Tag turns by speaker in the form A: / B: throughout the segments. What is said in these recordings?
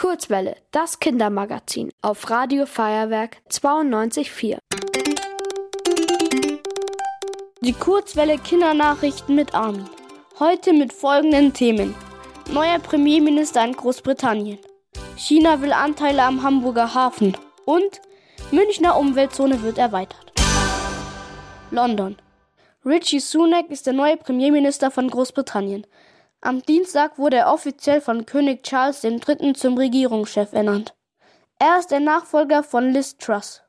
A: Kurzwelle, das Kindermagazin auf Radio Feuerwerk 92.4.
B: Die Kurzwelle Kindernachrichten mit Armin. Heute mit folgenden Themen. Neuer Premierminister in Großbritannien. China will Anteile am Hamburger Hafen. Und Münchner Umweltzone wird erweitert. London. Richie Sunak ist der neue Premierminister von Großbritannien. Am Dienstag wurde er offiziell von König Charles III. zum Regierungschef ernannt. Er ist der Nachfolger von Liz Truss.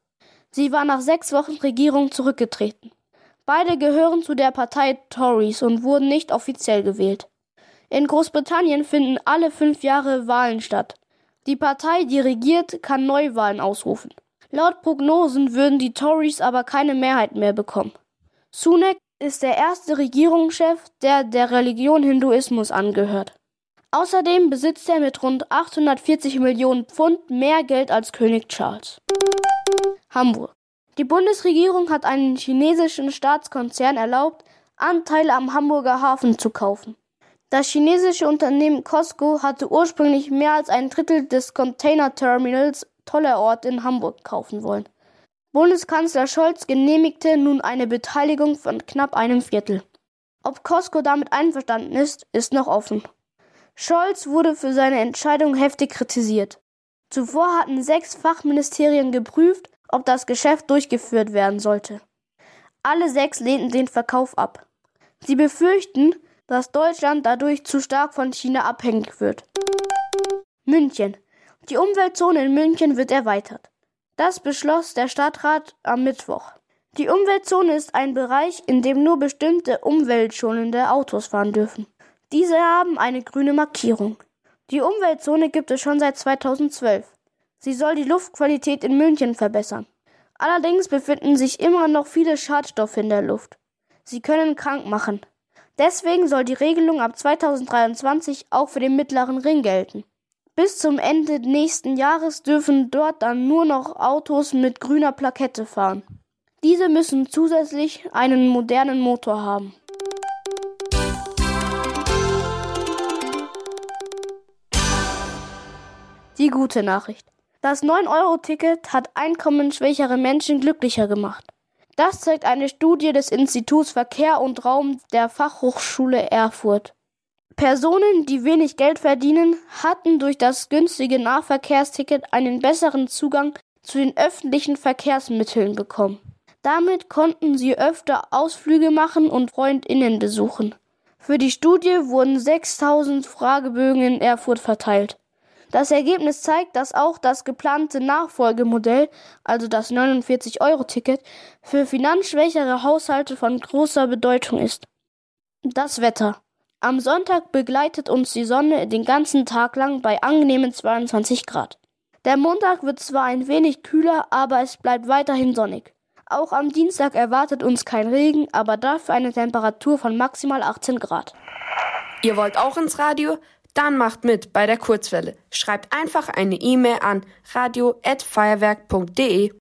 B: Sie war nach sechs Wochen Regierung zurückgetreten. Beide gehören zu der Partei Tories und wurden nicht offiziell gewählt. In Großbritannien finden alle fünf Jahre Wahlen statt. Die Partei, die regiert, kann Neuwahlen ausrufen. Laut Prognosen würden die Tories aber keine Mehrheit mehr bekommen. Sunak ist der erste Regierungschef, der der Religion Hinduismus angehört. Außerdem besitzt er mit rund 840 Millionen Pfund mehr Geld als König Charles. Hamburg. Die Bundesregierung hat einen chinesischen Staatskonzern erlaubt, Anteile am Hamburger Hafen zu kaufen. Das chinesische Unternehmen Costco hatte ursprünglich mehr als ein Drittel des Containerterminals Tollerort in Hamburg kaufen wollen. Bundeskanzler Scholz genehmigte nun eine Beteiligung von knapp einem Viertel. Ob Costco damit einverstanden ist, ist noch offen. Scholz wurde für seine Entscheidung heftig kritisiert. Zuvor hatten sechs Fachministerien geprüft, ob das Geschäft durchgeführt werden sollte. Alle sechs lehnten den Verkauf ab. Sie befürchten, dass Deutschland dadurch zu stark von China abhängig wird. München. Die Umweltzone in München wird erweitert. Das beschloss der Stadtrat am Mittwoch. Die Umweltzone ist ein Bereich, in dem nur bestimmte umweltschonende Autos fahren dürfen. Diese haben eine grüne Markierung. Die Umweltzone gibt es schon seit 2012. Sie soll die Luftqualität in München verbessern. Allerdings befinden sich immer noch viele Schadstoffe in der Luft. Sie können krank machen. Deswegen soll die Regelung ab 2023 auch für den mittleren Ring gelten. Bis zum Ende nächsten Jahres dürfen dort dann nur noch Autos mit grüner Plakette fahren. Diese müssen zusätzlich einen modernen Motor haben. Die gute Nachricht. Das 9-Euro-Ticket hat einkommensschwächere Menschen glücklicher gemacht. Das zeigt eine Studie des Instituts Verkehr und Raum der Fachhochschule Erfurt. Personen, die wenig Geld verdienen, hatten durch das günstige Nahverkehrsticket einen besseren Zugang zu den öffentlichen Verkehrsmitteln bekommen. Damit konnten sie öfter Ausflüge machen und Freundinnen besuchen. Für die Studie wurden 6000 Fragebögen in Erfurt verteilt. Das Ergebnis zeigt, dass auch das geplante Nachfolgemodell, also das 49-Euro-Ticket, für finanzschwächere Haushalte von großer Bedeutung ist. Das Wetter. Am Sonntag begleitet uns die Sonne den ganzen Tag lang bei angenehmen 22 Grad. Der Montag wird zwar ein wenig kühler, aber es bleibt weiterhin sonnig. Auch am Dienstag erwartet uns kein Regen, aber dafür eine Temperatur von maximal 18 Grad.
A: Ihr wollt auch ins Radio? Dann macht mit bei der Kurzwelle. Schreibt einfach eine E-Mail an radio@feuerwerk.de.